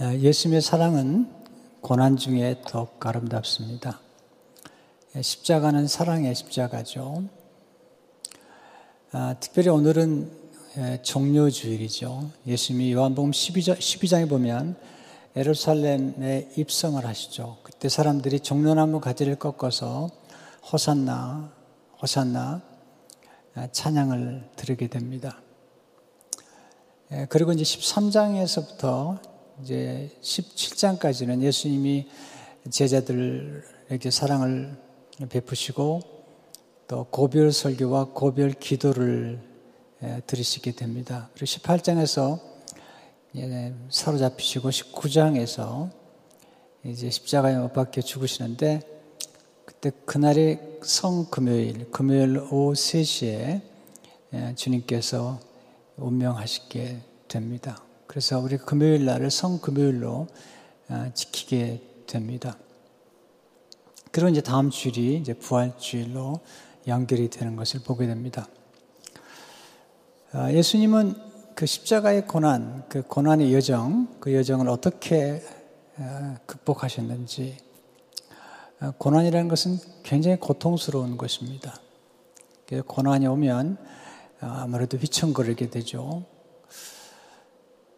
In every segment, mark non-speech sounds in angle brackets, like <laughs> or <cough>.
예수님의 사랑은 고난 중에 더욱 아름답습니다. 십자가는 사랑의 십자가죠. 아, 특별히 오늘은 종료주일이죠. 예수님이 요한복음 12장, 12장에 보면 에루살렘에 입성을 하시죠. 그때 사람들이 종려나무 가지를 꺾어서 호산나, 호산나 아, 찬양을 들으게 됩니다. 그리고 이제 13장에서부터 이제 17장까지는 예수님이 제자들에게 사랑을 베푸시고 또 고별 설교와 고별 기도를 들으시게 됩니다. 그리고 18장에서 사로잡히시고 19장에서 이제 십자가에 못 박혀 죽으시는데 그때 그날이 성금요일, 금요일 오후 3시에 주님께서 운명하시게 됩니다. 그래서 우리 금요일 날을 성금요일로 아, 지키게 됩니다. 그리고 이제 다음 주일이 이제 부활주일로 연결이 되는 것을 보게 됩니다. 아, 예수님은 그 십자가의 고난, 그 고난의 여정, 그 여정을 어떻게 아, 극복하셨는지, 고난이라는 것은 굉장히 고통스러운 것입니다. 고난이 오면 아무래도 휘청거리게 되죠.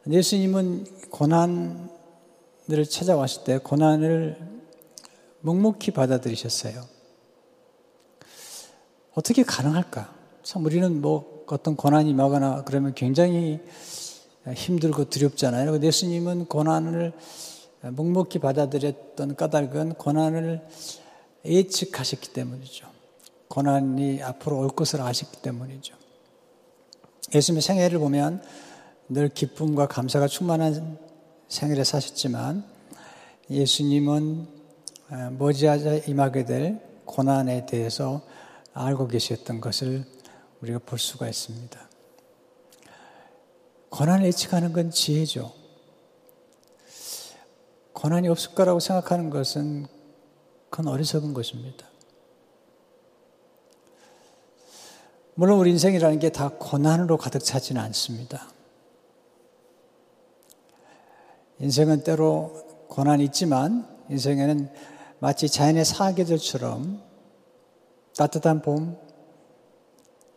예수님은 고난을 찾아왔을 때 고난을 묵묵히 받아들이셨어요. 어떻게 가능할까? 참 우리는 뭐 어떤 고난이 임하거나 그러면 굉장히 힘들고 두렵잖아요. 예수님은 고난을 묵묵히 받아들였던 까닭은 고난을 예측하셨기 때문이죠. 고난이 앞으로 올 것을 아셨기 때문이죠. 예수님의 생애를 보면 늘 기쁨과 감사가 충만한 생일을 사셨지만 예수님은 어, 머지않아 임하게 될 고난에 대해서 알고 계셨던 것을 우리가 볼 수가 있습니다. 고난을 예측하는 건 지혜죠. 고난이 없을 거라고 생각하는 것은 그건 어리석은 것입니다. 물론 우리 인생이라는 게 다 고난으로 가득 차지는 않습니다. 인생은 때로 고난이 있지만 인생에는 마치 자연의 사계절처럼 따뜻한 봄,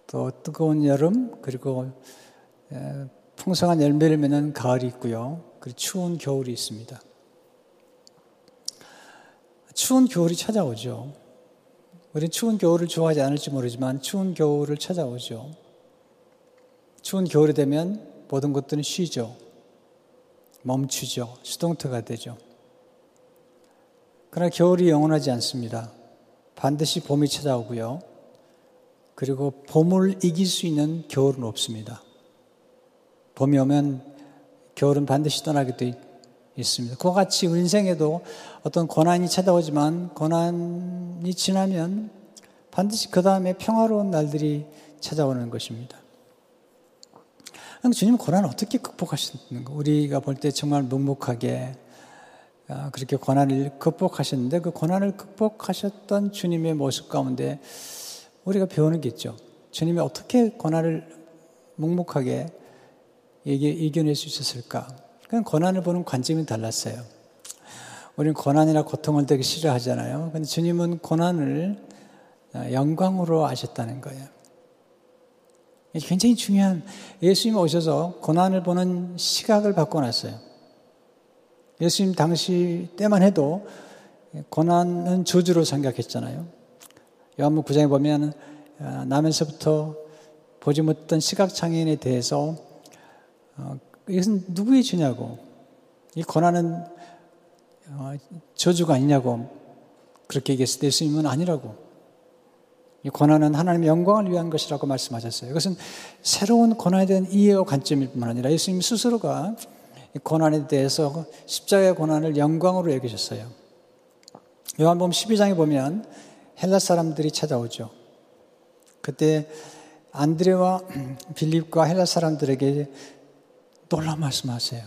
또 뜨거운 여름, 그리고 풍성한 열매를 맺는 가을이 있고요. 그리고 추운 겨울이 있습니다. 추운 겨울이 찾아오죠. 우리는 추운 겨울을 좋아하지 않을지 모르지만 추운 겨울을 찾아오죠. 추운 겨울이 되면 모든 것들은 쉬죠. 멈추죠. 수동태가 되죠. 그러나 겨울이 영원하지 않습니다. 반드시 봄이 찾아오고요. 그리고 봄을 이길 수 있는 겨울은 없습니다. 봄이 오면 겨울은 반드시 떠나게 돼 있습니다. 그와 같이 인생에도 어떤 고난이 찾아오지만 고난이 지나면 반드시 그 다음에 평화로운 날들이 찾아오는 것입니다. 주님 고난을 어떻게 극복하셨는가? 우리가 볼 때 정말 묵묵하게 아, 그렇게 고난을 극복하셨는데 그 고난을 극복하셨던 주님의 모습 가운데 우리가 배우는 게 있죠. 주님이 어떻게 고난을 묵묵하게 이겨낼 수 있었을까? 그냥 고난을 보는 관점이 달랐어요. 우리는 고난이나 고통을 되게 싫어하잖아요. 근데 주님은 고난을 영광으로 아셨다는 거예요. 굉장히 중요한 예수님 오셔서 고난을 보는 시각을 바꿔놨어요. 예수님 당시 때만 해도 고난은 저주로 생각했잖아요. 요한복 9장에 보면 아, 나면서부터 보지 못했던 시각장애인에 대해서 어, 이것은 누구의 주냐고 이 고난은 어, 저주가 아니냐고 그렇게 얘기했을 때 예수님은 아니라고 이 고난은 하나님의 영광을 위한 것이라고 말씀하셨어요. 이것은 새로운 고난에 대한 이해와 관점일 뿐만 아니라 예수님 스스로가 고난에 대해서 십자가의 고난을 영광으로 여기셨어요. 요한복음 12장에 보면 헬라 사람들이 찾아오죠. 그때 안드레와 <clears throat> 빌립과 헬라 사람들에게 놀라 말씀하세요.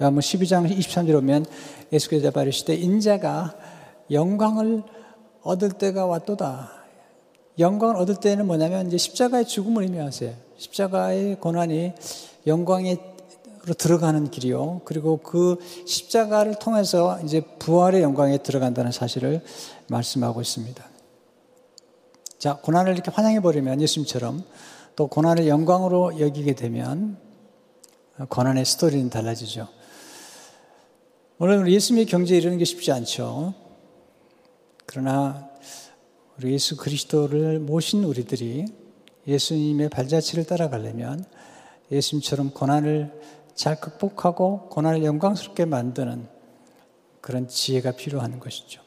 요한복음 12장 23절 오면 예수께서 대바르시되 인자가 영광을 얻을 때가 왔도다. 영광을 얻을 때는 뭐냐면 이제 십자가의 죽음을 의미하세요. 십자가의 고난이 영광의 들어가는 길이요. 그리고 그 십자가를 통해서 이제 부활의 영광에 들어간다는 사실을 말씀하고 있습니다. 자, 고난을 이렇게 환영해버리면 예수님처럼 또 고난을 영광으로 여기게 되면 고난의 스토리는 달라지죠. 물론 예수님의 경제에 이르는 게 쉽지 않죠. 그러나 우리 예수 그리스도를 모신 우리들이 예수님의 발자취를 따라가려면 예수님처럼 고난을 잘 극복하고 고난을 영광스럽게 만드는 그런 지혜가 필요한 것이죠.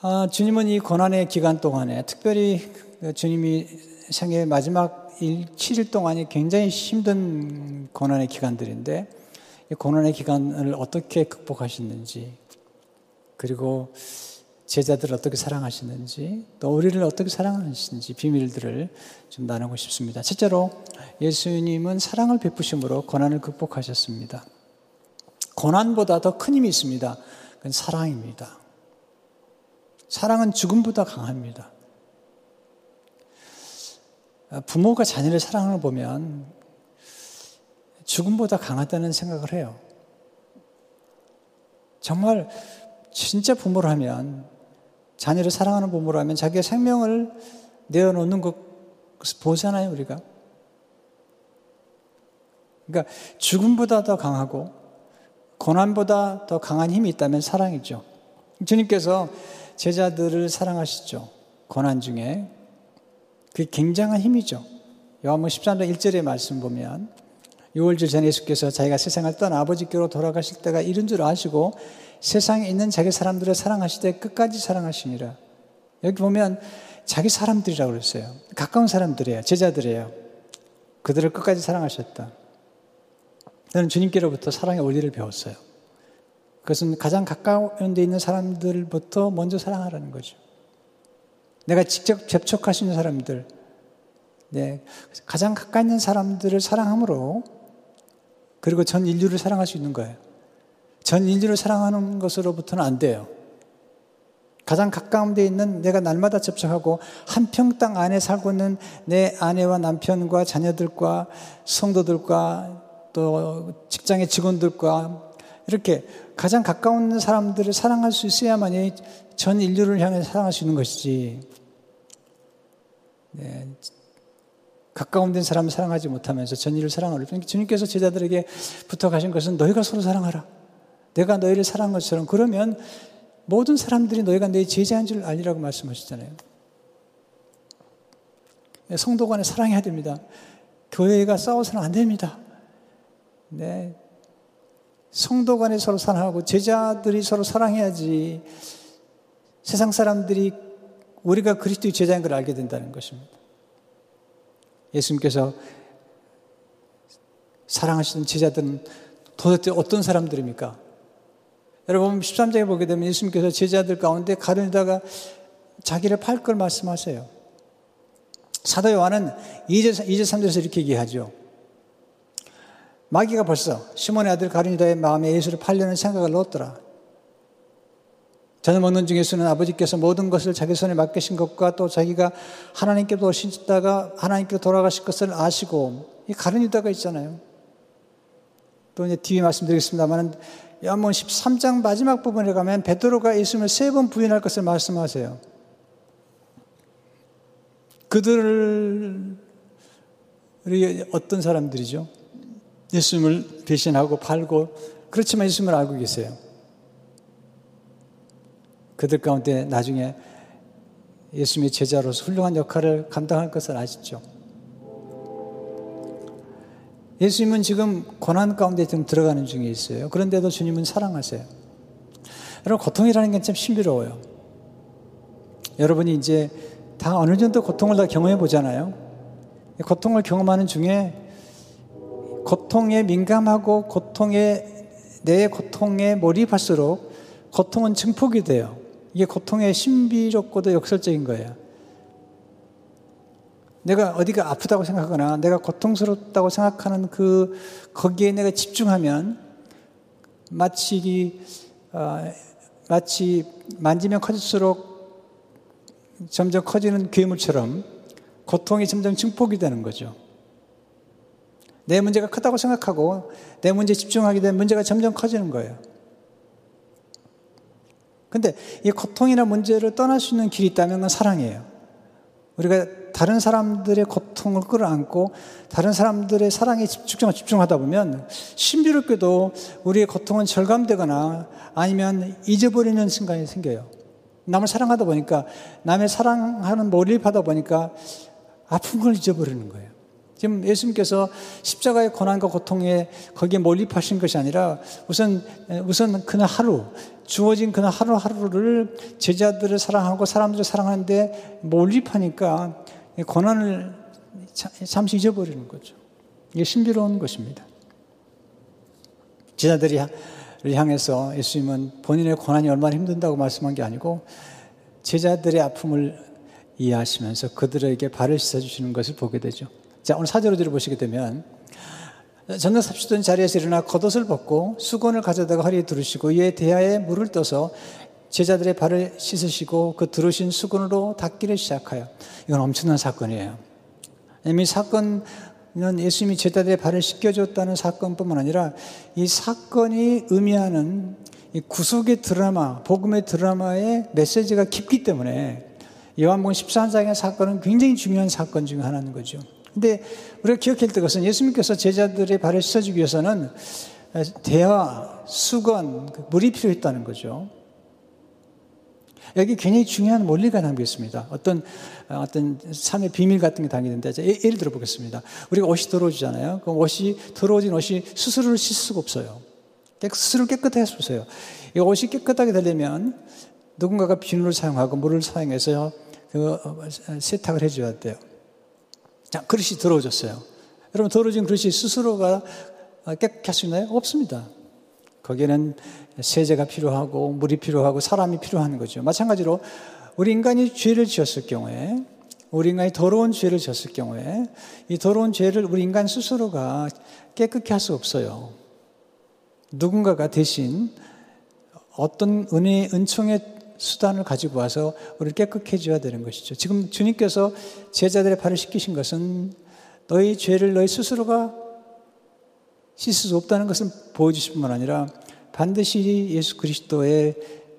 아, 주님은 이 고난의 기간 동안에 특별히 주님이 생애 마지막 7일 동안이 굉장히 힘든 고난의 기간들인데 고난의 기간을 어떻게 극복하셨는지, 그리고 제자들을 어떻게 사랑하시는지, 또 우리를 어떻게 사랑하시는지 비밀들을 좀 나누고 싶습니다. 첫째로 예수님은 사랑을 베푸심으로 고난을 극복하셨습니다. 고난보다 더 큰 힘이 있습니다. 그건 사랑입니다. 사랑은 죽음보다 강합니다. 부모가 자녀를 사랑하는 보면 죽음보다 강하다는 생각을 해요. 정말 진짜 부모라면 자녀를 사랑하는 부모라면 자기의 생명을 내어놓는 것 보잖아요, 우리가. 그러니까 죽음보다 더 강하고 고난보다 더 강한 힘이 있다면 사랑이죠. 주님께서 제자들을 사랑하시죠. 고난 중에. 그게 굉장한 힘이죠. 요한복 13장 1절의 말씀 보면 6월절 전에 예수께서 자기가 세상을 떠나 아버지께로 돌아가실 때가 이른 줄 아시고 세상에 있는 자기 사람들을 사랑하시되 끝까지 사랑하시니라. 여기 보면 자기 사람들이라고 그랬어요. 가까운 사람들이에요. 제자들이에요. 그들을 끝까지 사랑하셨다. 저는 주님께로부터 사랑의 원리를 배웠어요. 그것은 가장 가까운 데 있는 사람들부터 먼저 사랑하라는 거죠. 내가 직접 접촉할 수 있는 사람들, 네, 가장 가까이 있는 사람들을 사랑함으로 그리고 전 인류를 사랑할 수 있는 거예요. 전 인류를 사랑하는 것으로부터는 안 돼요. 가장 가까운 데 있는 내가 날마다 접촉하고 한 평당 안에 살고 있는 내 아내와 남편과 자녀들과 성도들과 또 직장의 직원들과 이렇게 가장 가까운 사람들을 사랑할 수 있어야만이 전 인류를 향해 사랑할 수 있는 것이지. 네. 가까운 된 사람을 사랑하지 못하면서 전 인류를 사랑하려. 주님께서 제자들에게 부탁하신 것은 너희가 서로 사랑하라. 내가 너희를 사랑한 것처럼 그러면 모든 사람들이 너희가 내 제자인 줄 알리라고 말씀하시잖아요. 네, 성도 간에 사랑해야 됩니다. 교회가 싸워서는 안 됩니다. 네. 성도 간에 서로 사랑하고 제자들이 서로 사랑해야지 세상 사람들이 우리가 그리스도의 제자인 걸 알게 된다는 것입니다. 예수님께서 사랑하시는 제자들은 도대체 어떤 사람들입니까? 여러분 13장에 보게 되면 예수님께서 제자들 가운데 가르다가 자기를 팔 걸 말씀하세요. 사도 요한은 2절, 2절 3절에서 이렇게 얘기하죠. 마귀가 벌써 시몬의 아들 가룟유다의 마음에 예수를 팔려는 생각을 넣었더라. 저녁 먹는 중에서는 아버지께서 모든 것을 자기 손에 맡기신 것과 또 자기가 하나님께 도신다가 하나님께 돌아가실 것을 아시고 이 가룟유다가 있잖아요. 또 이제 뒤에 말씀드리겠습니다만 요한복 13장 마지막 부분에 가면 베드로가 예수님을 세 번 부인할 것을 말씀하세요. 그들이 어떤 사람들이죠? 예수님을 배신하고 팔고 그렇지만 예수님을 알고 계세요. 그들 가운데 나중에 예수님의 제자로서 훌륭한 역할을 감당할 것을 아시죠? 예수님은 지금 고난 가운데 좀 들어가는 중에 있어요. 그런데도 주님은 사랑하세요. 여러분, 고통이라는 게 참 신비로워요. 여러분이 이제 다 어느 정도 고통을 다 경험해 보잖아요. 고통을 경험하는 중에 고통에 민감하고 고통에, 내 고통에 몰입할수록 고통은 증폭이 돼요. 이게 고통의 신비롭고도 역설적인 거예요. 내가 어디가 아프다고 생각하거나 내가 고통스럽다고 생각하는 그 거기에 내가 집중하면 마치 어, 마치 만지면 커질수록 점점 커지는 괴물처럼 고통이 점점 증폭이 되는 거죠. 내 문제가 크다고 생각하고 내 문제에 집중하게 되면 문제가 점점 커지는 거예요. 근데 이 고통이나 문제를 떠날 수 있는 길이 있다면 그건 사랑이에요. 우리가 다른 사람들의 고통을 끌어안고 다른 사람들의 사랑에 집중, 집중하다 보면 신비롭게도 우리의 고통은 절감되거나 아니면 잊어버리는 순간이 생겨요. 남을 사랑하다 보니까 남의 사랑하는 몰입하다 보니까 아픈 걸 잊어버리는 거예요. 지금 예수님께서 십자가의 고난과 고통에 거기에 몰입하신 것이 아니라 우선 우선 그날 하루 주어진 그날 하루하루를 제자들을 사랑하고 사람들을 사랑하는데 몰입하니까 고난을 잠시 잊어버리는 거죠. 이게 신비로운 것입니다. 제자들이 향해서 예수님은 본인의 고난이 얼마나 힘든다고 말씀한 게 아니고 제자들의 아픔을 이해하시면서 그들에게 발을 씻어주시는 것을 보게 되죠. 자, 오늘 사제로들을 보시게 되면 전날 삽시던 자리에서 일어나 겉옷을 벗고 수건을 가져다가 허리에 두르시고 이에 대야에 물을 떠서 제자들의 발을 씻으시고 그 들으신 수건으로 닦기를 시작하여 이건 엄청난 사건이에요. 이 사건은 예수님이 제자들의 발을 씻겨줬다는 사건뿐만 아니라 이 사건이 의미하는 이 구속의 드라마, 복음의 드라마의 메시지가 깊기 때문에 요한복음 14장의 사건은 굉장히 중요한 사건 중 하나인 거죠. 근데 우리가 기억해야 될 것은 예수님께서 제자들의 발을 씻어주기 위해서는 대화, 수건, 그 물이 필요했다는 거죠. 여기 굉장히 중요한 원리가 담겨 있습니다. 어떤, 어떤 삶의 비밀 같은 게 담겨 있는데, 예를 들어 보겠습니다. 우리가 옷이 더러워지잖아요. 그럼 옷이, 더러워진 옷이 스스로를 씻을 수가 없어요. 스스로 깨끗하게 해주세요. 이 옷이 깨끗하게 되려면 누군가가 비누를 사용하고 물을 사용해서 그 어, 세탁을 해줘야 돼요. 자, 그릇이 더러워졌어요. 여러분, 더러워진 그릇이 스스로가 깨끗할 수 있나요? 없습니다. 거기에는 세제가 필요하고, 물이 필요하고, 사람이 필요한 거죠. 마찬가지로, 우리 인간이 죄를 지었을 경우에, 우리 인간이 더러운 죄를 지었을 경우에, 이 더러운 죄를 우리 인간 스스로가 깨끗게 할 수 없어요. 누군가가 대신 어떤 은혜, 은총의 수단을 가지고 와서 우리를 깨끗해 줘야 되는 것이죠. 지금 주님께서 제자들의 발을 씻기신 것은 너희 죄를 너희 스스로가 씻을 수 없다는 것을 보여주실 뿐만 아니라 반드시 예수 그리스도의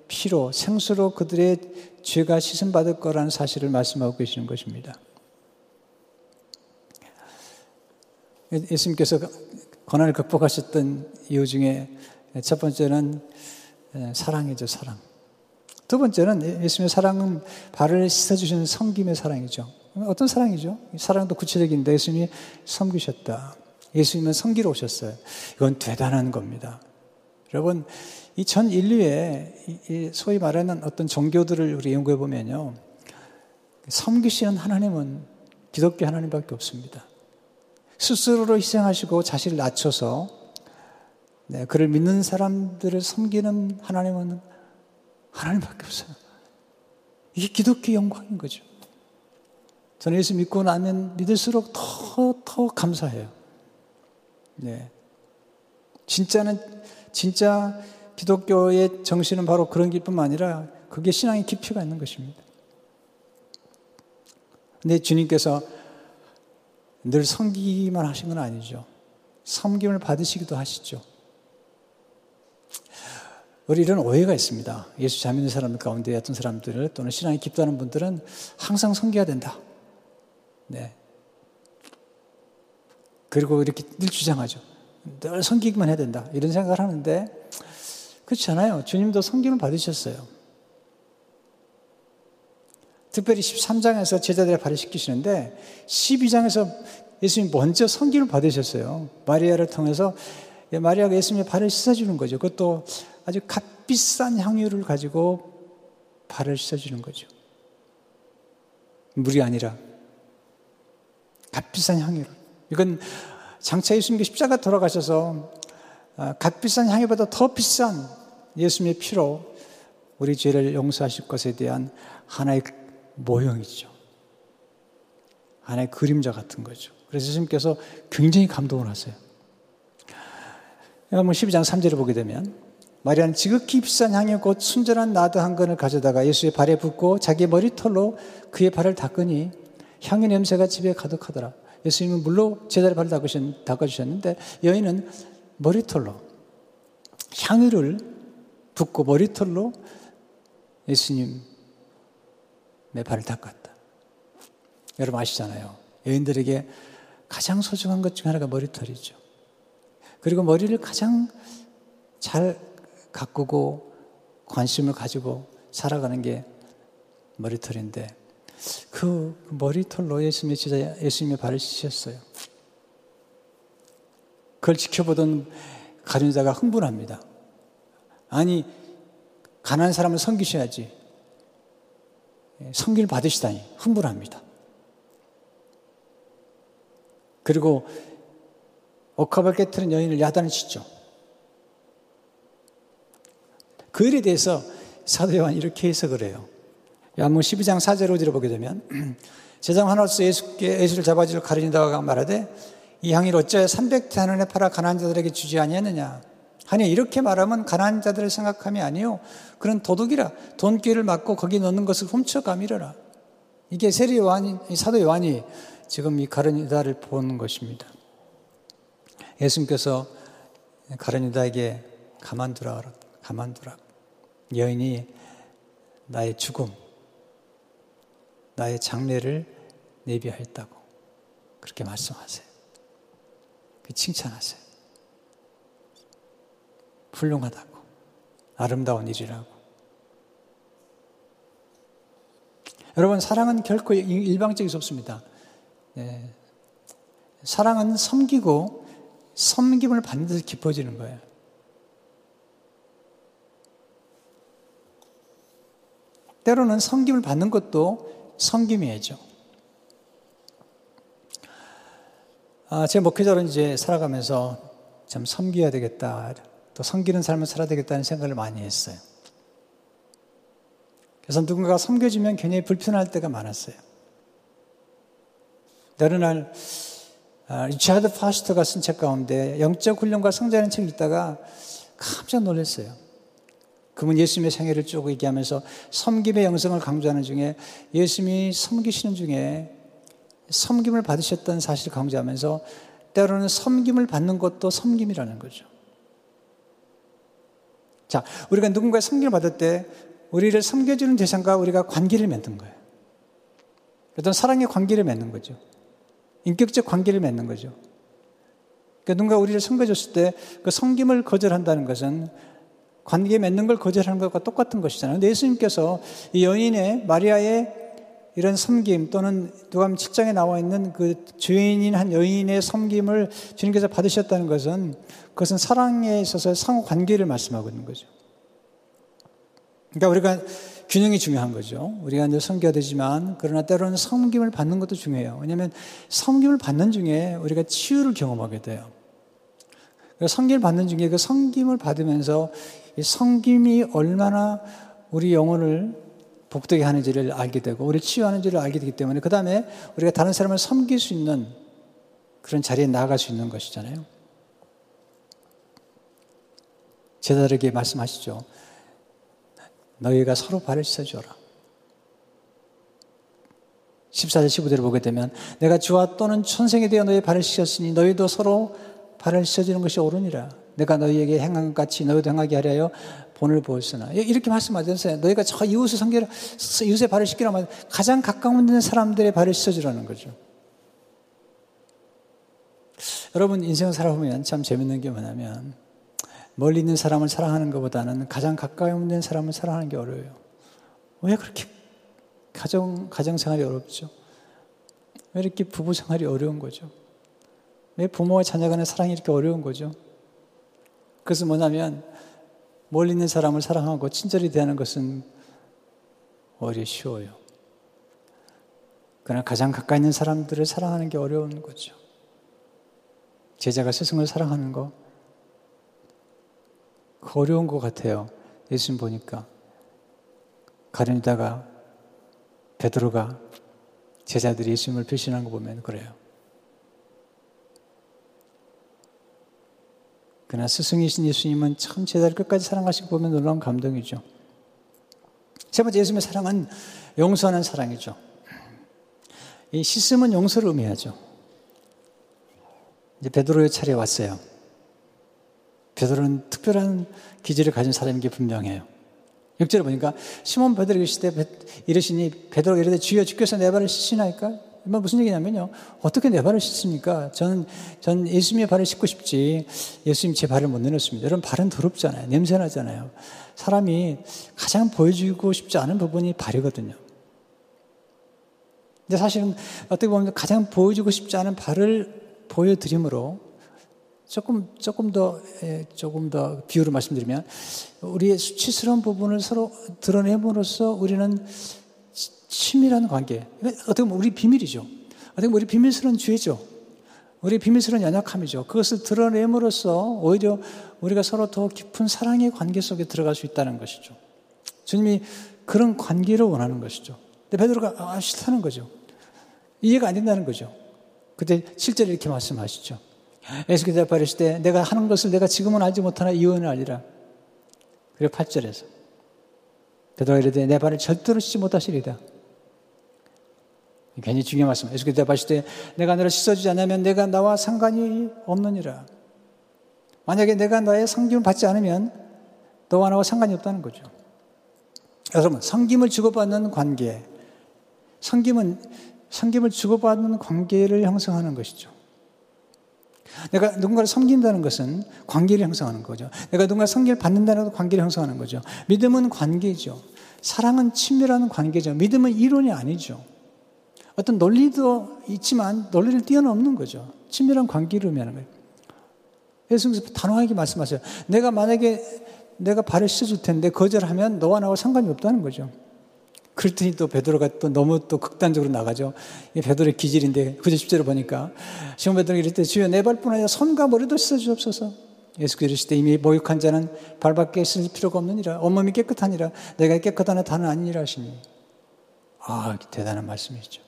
피로, 생수로 그들의 죄가 씻음 받을 거라는 사실을 말씀하고 계시는 것입니다. 예수님께서 고난을 극복하셨던 이유 중에 첫 번째는 사랑이죠, 사랑. 두 번째는 예수님의 사랑은 발을 씻어주시는 섬김의 사랑이죠. 어떤 사랑이죠? 사랑도 구체적인데 예수님이 섬기셨다. 예수님은 섬기러 오셨어요. 이건 대단한 겁니다. 여러분, 이 전 인류의 소위 말하는 어떤 종교들을 우리 연구해 보면요. 섬기시는 하나님은 기독교 하나님밖에 없습니다. 스스로로 희생하시고 자신을 낮춰서 네, 그를 믿는 사람들을 섬기는 하나님은 하나님밖에 없어요. 이게 기독교 영광인 거죠. 저는 예수 믿고 나면 믿을수록 더, 더 감사해요. 네. 진짜는, 진짜 기독교의 정신은 바로 그런 길뿐만 아니라 그게 신앙의 깊이가 있는 것입니다. 근데 주님께서 늘 섬기기만 하신 건 아니죠. 섬김을 받으시기도 하시죠. 우리 이런 오해가 있습니다. 예수 잘 믿는 사람들 가운데 어떤 사람들 또는 신앙이 깊다는 분들은 항상 섬겨야 된다. 네. 그리고 이렇게 늘 주장하죠. 늘 섬기기만 해야 된다. 이런 생각을 하는데 그렇지 않아요. 주님도 섬김을 받으셨어요. 특별히 13장에서 제자들의 발을 씻기시는데 12장에서 예수님 먼저 섬김을 받으셨어요. 마리아를 통해서 마리아가 예수님의 발을 씻어주는 거죠. 그것도 아주 값비싼 향유를 가지고 발을 씻어주는 거죠. 물이 아니라 값비싼 향유를. 이건 장차 예수님께 십자가 돌아가셔서 아, 값비싼 향유보다 더 비싼 예수님의 피로 우리 죄를 용서하실 것에 대한 하나의 모형이죠. 하나의 그림자 같은 거죠. 그래서 예수님께서 굉장히 감동을 하세요. 여러분 12장 3절을 보게 되면 마리아는 지극히 비싼 향유 곧 순전한 나드 한 건을 가져다가 예수의 발에 붓고 자기 머리털로 그의 발을 닦으니 향유 냄새가 집에 가득하더라. 예수님은 물로 제자를 발을 닦아주셨는데 여인은 머리털로 향유를 붓고 머리털로 예수님의 발을 닦았다. 여러분 아시잖아요. 여인들에게 가장 소중한 것 중 하나가 머리털이죠. 그리고 머리를 가장 잘 가꾸고 관심을 가지고 살아가는 게 머리털인데 그 머리털로 예수님의 제자 예수님의 발을 씻었어요. 그걸 지켜보던 가룟자가 흥분합니다. 아니 가난한 사람을 섬기셔야지 섬기를 받으시다니 흥분합니다. 그리고 옥합을 깨뜨린 여인을 야단을 치죠. 그 일에 대해서 사도 요한 이렇게 해석을 해요. 요한문 12장 4절 5절을 보게 되면 <clears throat> 제장 하나로서 예수께 예수를 잡아주려 가르친다가 말하되 이 향이를 어찌하여 300대 한원에 팔아 가난한 자들에게 주지 아니하느냐? 하니 이렇게 말하면 가난한 자들을 생각함이 아니요. 그런 도둑이라 돈귀를 맞고 거기 넣는 것을 훔쳐 가미려라. 이게 세리 요한이 사도 요한이 지금 이 가르니다를 본 것입니다. 예수님께서 가르니다에게 가만두라 가만두라. 여인이 나의 죽음 나의 장례를 내비하였다고 그렇게 말씀하세요. 그 칭찬하세요. 훌륭하다고 아름다운 일이라고. 여러분 사랑은 결코 일방적이 없습니다. 네. 사랑은 섬기고 섬김을 받는 데서 깊어지는 거예요. 때로는 섬김을 받는 것도 섬김이죠. 아, 제 목회자로 이제 살아가면서 참 섬겨야 되겠다. 또 섬기는 삶을 살아야 되겠다는 생각을 많이 했어요. 그래서 누군가가 섬겨주면 굉장히 불편할 때가 많았어요. 어느 날, 아, 리차드 파스터가 쓴 책 가운데 영적 훈련과 성장하는 책을 읽다가 깜짝 놀랐어요. 그분 예수님의 생애를 쭉 얘기하면서 섬김의 영성을 강조하는 중에 예수님이 섬기시는 중에 섬김을 받으셨던 사실을 강조하면서 때로는 섬김을 받는 것도 섬김이라는 거죠. 자, 우리가 누군가의 섬김을 받을 때 우리를 섬겨주는 대상과 우리가 관계를 맺는 거예요. 어떤 사랑의 관계를 맺는 거죠. 인격적 관계를 맺는 거죠. 그러니까 누군가 우리를 섬겨줬을 때 그 섬김을 거절한다는 것은 관계 맺는 걸 거절하는 것과 똑같은 것이잖아요. 근데 예수님께서 이 여인의 마리아의 이런 섬김 또는 누가복음 7장에 나와 있는 그 죄인인 한 여인의 섬김을 주님께서 받으셨다는 것은 그것은 사랑에 있어서 상호 관계를 말씀하고 있는 거죠. 그러니까 우리가 균형이 중요한 거죠. 우리가 이제 섬겨야 되지만 그러나 때로는 섬김을 받는 것도 중요해요. 왜냐하면 섬김을 받는 중에 우리가 치유를 경험하게 돼요. 성김을 받는 중에 그 성김을 받으면서 이 성김이 얼마나 우리 영혼을 복되게 하는지를 알게 되고 우리를 치유하는지를 알게 되기 때문에 그 다음에 우리가 다른 사람을 섬길 수 있는 그런 자리에 나아갈 수 있는 것이잖아요. 제자들에게 말씀하시죠. 너희가 서로 발을 씻어줘라. 14절 15절을 보게 되면 내가 주와 또는 천생에 대해 너희 발을 씻었으니 너희도 서로 발을 씻어주는 것이 옳으니라. 내가 너희에게 행한 것 같이 너희도 행하게 하려 본을 보았으나 이렇게 말씀하셨어요. 너희가 저 이웃을 섬기라 이웃의 발을 씻기라 말 가장 가까운 있는 사람들의 발을 씻어주라는 거죠. 여러분 인생을 살아보면 참 재밌는 게 뭐냐면 멀리 있는 사람을 사랑하는 것보다는 가장 가까이 있는 사람을 사랑하는 게 어려워요. 왜 그렇게 가정 가정 생활이 어렵죠? 왜 이렇게 부부 생활이 어려운 거죠? 왜 부모와 자녀 간의 사랑이 이렇게 어려운 거죠? 그것은 뭐냐면 멀리 있는 사람을 사랑하고 친절히 대하는 것은 오히려 쉬워요. 그러나 가장 가까이 있는 사람들을 사랑하는 게 어려운 거죠. 제자가 스승을 사랑하는 거 어려운 것 같아요. 예수님 보니까 가련이다가 베드로가 제자들이 예수님을 배신한 거 보면 그래요. 그러나 스승이신 예수님은 참 제자를 끝까지 사랑하시고 보면 놀라운 감동이죠. 세 번째 예수님의 사랑은 용서하는 사랑이죠. 이 씻음은 용서를 의미하죠. 이제 베드로의 차례 왔어요. 베드로는 특별한 기질을 가진 사람인 게 분명해요. 6절에 보니까 시몬 베드로 때 이르시니 베드로가 이르되 주여 주께서 내 발을 씻으나이까? 뭐 무슨 얘기냐면요. 어떻게 내 발을 씻습니까? 저는, 전 예수님의 발을 씻고 싶지 예수님 제 발을 못 내놓습니다. 여러분 발은 더럽잖아요. 냄새나잖아요. 사람이 가장 보여주고 싶지 않은 부분이 발이거든요. 근데 사실은 어떻게 보면 가장 보여주고 싶지 않은 발을 보여드림으로 조금 조금 더 예, 조금 더 비유를 말씀드리면 우리의 수치스러운 부분을 서로 드러내므로써 우리는 친밀한 관계. 어떻게 보면 우리 비밀이죠. 어떻게 보면 우리 비밀스러운 죄죠. 우리 비밀스러운 연약함이죠. 그것을 드러냄으로써 오히려 우리가 서로 더 깊은 사랑의 관계 속에 들어갈 수 있다는 것이죠. 주님이 그런 관계를 원하는 것이죠. 근데 베드로가 아, 싫다는 거죠. 이해가 안 된다는 거죠. 그때 실제로 이렇게 말씀하시죠. 예수께서 바르실 때 내가 하는 것을 내가 지금은 알지 못하나 이혼을 알리라. 그리고 8절에서 베드로가 이르되 내 발을 절대로 씻지 못하시리다. 괜히 중요한 말씀. 예수께서 대답하실 때 내가 너를 씻어주지 않으면 내가 나와 상관이 없느니라. 만약에 내가 나의 성김을 받지 않으면 너와 나와 상관이 없다는 거죠. 여러분, 성김을 주고받는 관계, 성김은 성김을 주고받는 관계를 형성하는 것이죠. 내가 누군가를 섬긴다는 것은 관계를 형성하는 거죠. 내가 누군가 성기를 받는다는 것도 관계를 형성하는 거죠. 믿음은 관계죠. 사랑은 친밀한 관계죠. 믿음은 이론이 아니죠. 어떤 논리도 있지만 논리를 뛰어넘는 거죠. 친밀한 관계를 의미하는 거예요. 예수님께서 단호하게 말씀하세요. 내가 만약에 내가 발을 씻어줄 텐데 거절하면 너와 나와 상관이 없다는 거죠. 그랬더니 또 베드로가 또 너무 또 극단적으로 나가죠. 이 베드로의 기질인데 구절 10절을 보니까 시몬 베드로가 이럴 때 주여 내 발뿐 아니라 손과 머리도 씻어 주옵소서. 예수께서 이르시되 이미 목욕한 자는 발밖에 쓸 필요가 없느니라. 온몸이 깨끗하니라. 내가 깨끗하나 다는 아니니라 하시니. 아, 대단한 말씀이죠.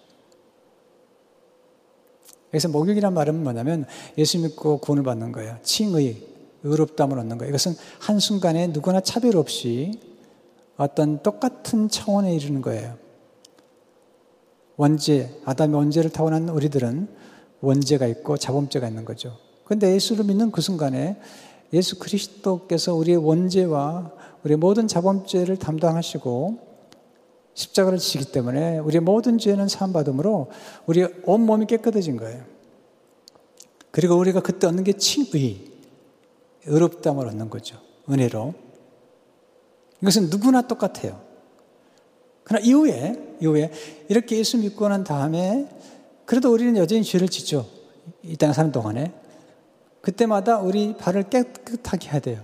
그래서 목욕이란 말은 뭐냐면 예수 믿고 구원을 받는 거예요. 칭의, 의롭담을 얻는 거예요. 이것은 한순간에 누구나 차별 없이 어떤 똑같은 차원에 이르는 거예요. 원죄, 아담의 원죄를 타고난 우리들은 원죄가 있고 자범죄가 있는 거죠. 그런데 예수를 믿는 그 순간에 예수 그리스도께서 우리의 원죄와 우리의 모든 자범죄를 담당하시고 십자가를 지기 때문에 우리의 모든 죄는 사함받음으로 우리의 온몸이 깨끗해진 거예요. 그리고 우리가 그때 얻는 게 칭의, 의롭담을 얻는 거죠. 은혜로. 이것은 누구나 똑같아요. 그러나 이후에, 이후에 이렇게 예수 믿고 난 다음에 그래도 우리는 여전히 죄를 짓죠. 이 땅에 사는 동안에. 그때마다 우리 발을 깨끗하게 해야 돼요.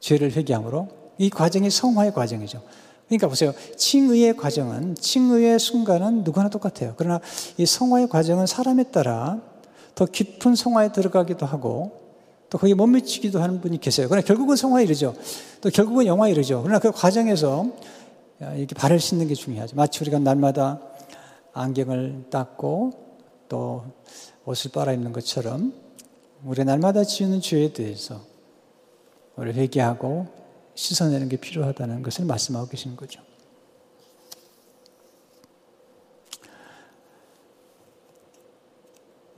죄를 회개함으로. 이 과정이 성화의 과정이죠. 그러니까 보세요. 칭의의 과정은, 칭의의 순간은 누구나 똑같아요. 그러나 이 성화의 과정은 사람에 따라 더 깊은 성화에 들어가기도 하고 또 거기에 못 미치기도 하는 분이 계세요. 그러나 결국은 성화에 이르죠. 또 결국은 영화에 이르죠. 그러나 그 과정에서 이렇게 발을 씻는 게 중요하죠. 마치 우리가 날마다 안경을 닦고 또 옷을 빨아입는 것처럼 우리 날마다 지우는 죄에 대해서 우리 회개하고 씻어내는 게 필요하다는 것을 말씀하고 계신 거죠.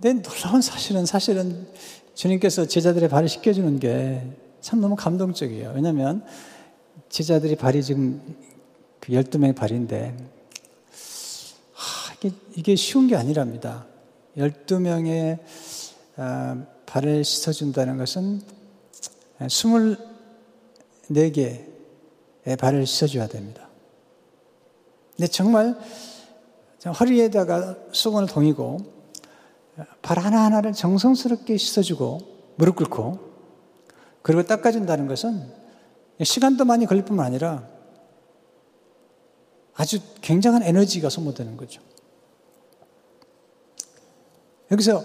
근데 놀라운 사실은 사실은 주님께서 제자들의 발을 씻겨주는 게 참 너무 감동적이에요. 왜냐하면 제자들이 발이 지금 그 12명의 발인데, 하, 이게, 이게 쉬운 게 아니랍니다. 12명의 아, 발을 씻어준다는 것은 24 개의 발을 씻어줘야 됩니다. 근데 정말 허리에다가 수건을 동이고 발 하나하나를 정성스럽게 씻어주고 무릎 꿇고 그리고 닦아준다는 것은 시간도 많이 걸릴 뿐만 아니라 아주 굉장한 에너지가 소모되는 거죠. 여기서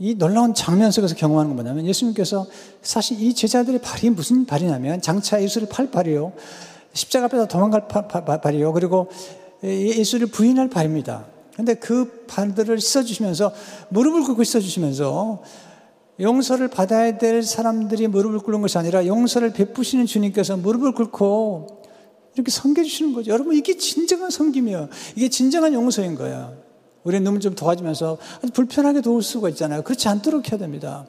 이 놀라운 장면 속에서 경험하는 건 뭐냐면 예수님께서 사실 이 제자들의 발이 무슨 발이냐면 장차 예수를 팔 발이요. 십자가 앞에서 도망갈 발이요. 그리고 예수를 부인할 발입니다. 근데 그 발들을 씻어주시면서 무릎을 꿇고 씻어주시면서 용서를 받아야 될 사람들이 무릎을 꿇는 것이 아니라 용서를 베푸시는 주님께서 무릎을 꿇고 이렇게 섬겨주시는 거죠. 여러분, 이게 진정한 섬김이에요. 이게 진정한 용서인 거예요. 우리의 눈을 좀 도와주면서 불편하게 도울 수가 있잖아요. 그렇지 않도록 해야 됩니다.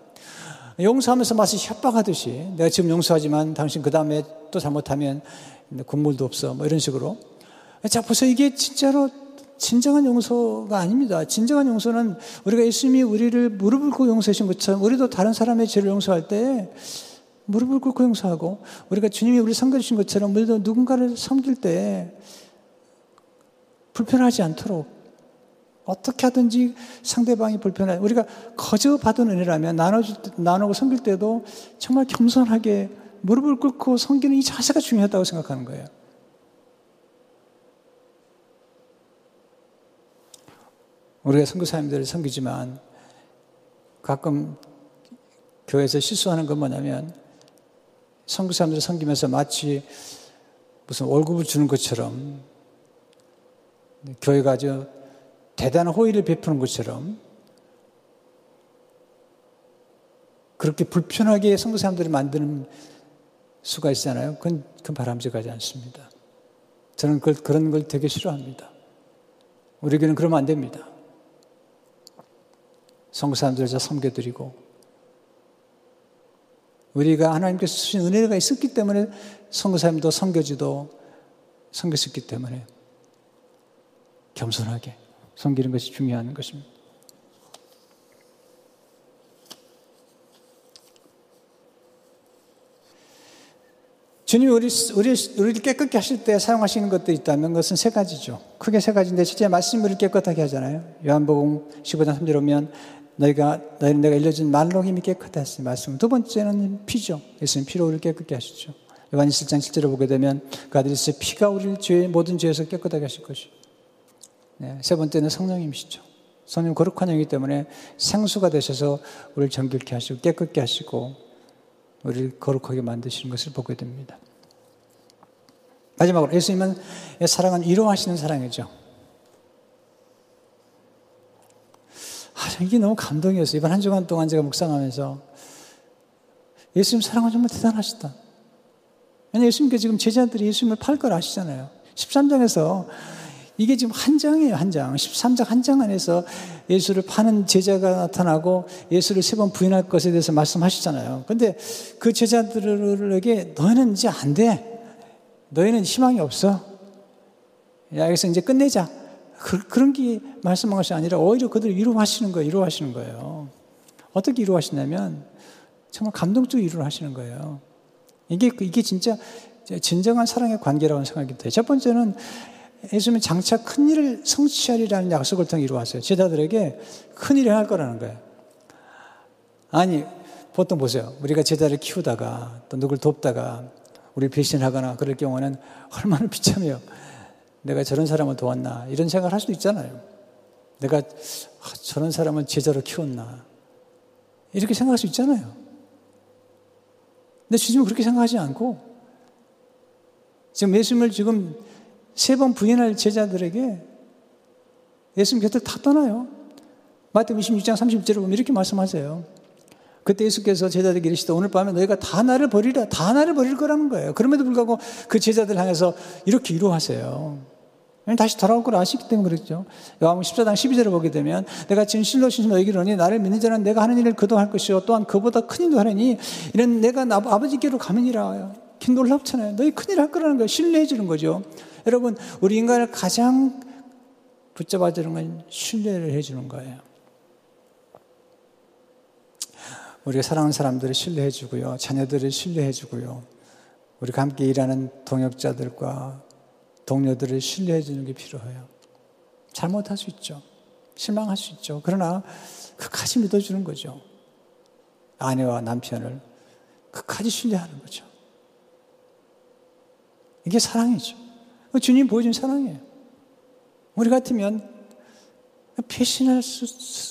용서하면서 마치 협박하듯이 내가 지금 용서하지만 당신 그 다음에 또 잘못하면 국물도 없어. 뭐 이런 식으로. 자, 보세요. 이게 진짜로 진정한 용서가 아닙니다. 진정한 용서는 우리가 예수님이 우리를 무릎을 꿇고 용서하신 것처럼 우리도 다른 사람의 죄를 용서할 때 무릎을 꿇고 용서하고 우리가 주님이 우리 섬겨주신 것처럼 우리도 누군가를 섬길 때 불편하지 않도록 어떻게 하든지 상대방이 불편해. 우리가 거저 받은 은혜라면 나눠줄 때, 나누고 섬길 때도 정말 겸손하게 무릎을 꿇고 섬기는 이 자세가 중요하다고 생각하는 거예요. 우리가 선교사님들을 섬기지만 가끔 교회에서 실수하는 건 뭐냐면 선교사님들을 섬기면서 마치 무슨 월급을 주는 것처럼 교회가 아주 대단한 호의를 베푸는 것처럼 그렇게 불편하게 선교 사람들을 만드는 수가 있잖아요. 그건, 그건 바람직하지 않습니다. 저는 그, 그런 걸 되게 싫어합니다. 우리에게는 그러면 안 됩니다. 선교 사람들을 섬겨드리고 우리가 하나님께서 주신 은혜가 있었기 때문에 선교사님도 섬겨지도 섬겼었기 때문에 겸손하게 섬기는 것이 중요한 것입니다. 주님이 우리, 우리, 우리를 깨끗게 하실 때 사용하시는 것도 있다면 그것은 세 가지죠. 크게 세 가지인데 실제 우리를 깨끗하게 하잖아요. 요한복음 15장 3절 오면 너희가, 너희는 내가 일러준 말로 힘이 깨끗하다 했 말씀. 두 번째는 피죠. 예수님 피로 우리를 깨끗게 하시죠. 요한 1장 7절을 보게 되면 그 아들이 피가 우리를 죄, 모든 죄에서 깨끗하게 하실 것이죠. 네, 세 번째는 성령님이시죠. 성령 거룩한 영이기 때문에 생수가 되셔서 우리를 정결케 하시고 깨끗게 하시고 우리를 거룩하게 만드시는 것을 보게 됩니다. 마지막으로 예수님은 사랑은 위로하시는 사랑이죠. 아, 이게 너무 감동이었어요. 이번 한 주간 동안 제가 묵상하면서 예수님 사랑은 정말 대단하시다. 왜냐 예수님께 지금 제자들이 예수님을 팔 걸 아시잖아요. 13장에서 이게 지금 한 장이에요, 한 장. 13장 한 장 안에서 예수를 파는 제자가 나타나고 예수를 세 번 부인할 것에 대해서 말씀하시잖아요. 근데 그 제자들에게 너희는 이제 안 돼. 너희는 희망이 없어. 야, 여기서 이제 끝내자. 그, 그런 게 말씀한 것이 아니라 오히려 그들을 위로하시는 거예요. 위로하시는 거예요. 어떻게 위로하시냐면 정말 감동적으로 위로를 하시는 거예요. 이게, 이게 진짜 진정한 사랑의 관계라고 생각이 돼요. 첫 번째는 예수님은 장차 큰 일을 성취하리라는 약속을 통해 이루었어요. 제자들에게 큰 일을 할 거라는 거예요. 아니, 보통 보세요. 우리가 제자를 키우다가 또 누굴 돕다가 우리 배신하거나 그럴 경우는 얼마나 비참해요. 내가 저런 사람을 도왔나. 이런 생각을 할 수도 있잖아요. 내가 아, 저런 사람을 제자로 키웠나. 이렇게 생각할 수 있잖아요. 근데 주님은 그렇게 생각하지 않고 지금 예수님을 지금 세 번 부인할 제자들에게 예수님 곁을 다 떠나요. 마태복음 26장 30절을 보면 이렇게 말씀하세요. 그때 예수께서 제자들에게 이르시되 오늘 밤에 너희가 다 나를 버리라. 다 나를 버릴 거라는 거예요. 그럼에도 불구하고 그 제자들 향해서 이렇게 위로하세요. 다시 돌아올 걸 아시기 때문에 그랬죠. 요한복음 14장 12절을 보게 되면 내가 진실로 진실로 너희에게 나를 믿는 자는 내가 하는 일을 그도 할 것이요 또한 그보다 큰 일도 하느니 이는 내가 아버지께로 가면이라. 놀랍잖아요. 너희 큰일 할 거라는 걸 신뢰해 주는 거죠. 여러분, 우리 인간을 가장 붙잡아 주는 건 신뢰를 해 주는 거예요. 우리가 사랑하는 사람들을 신뢰해 주고요. 자녀들을 신뢰해 주고요. 우리가 함께 일하는 동역자들과 동료들을 신뢰해 주는 게 필요해요. 잘못할 수 있죠. 실망할 수 있죠. 그러나 끝까지 믿어주는 거죠. 아내와 남편을 끝까지 신뢰하는 거죠. 이게 사랑이죠. 주님 보여준 사랑이에요. 우리 같으면 배신할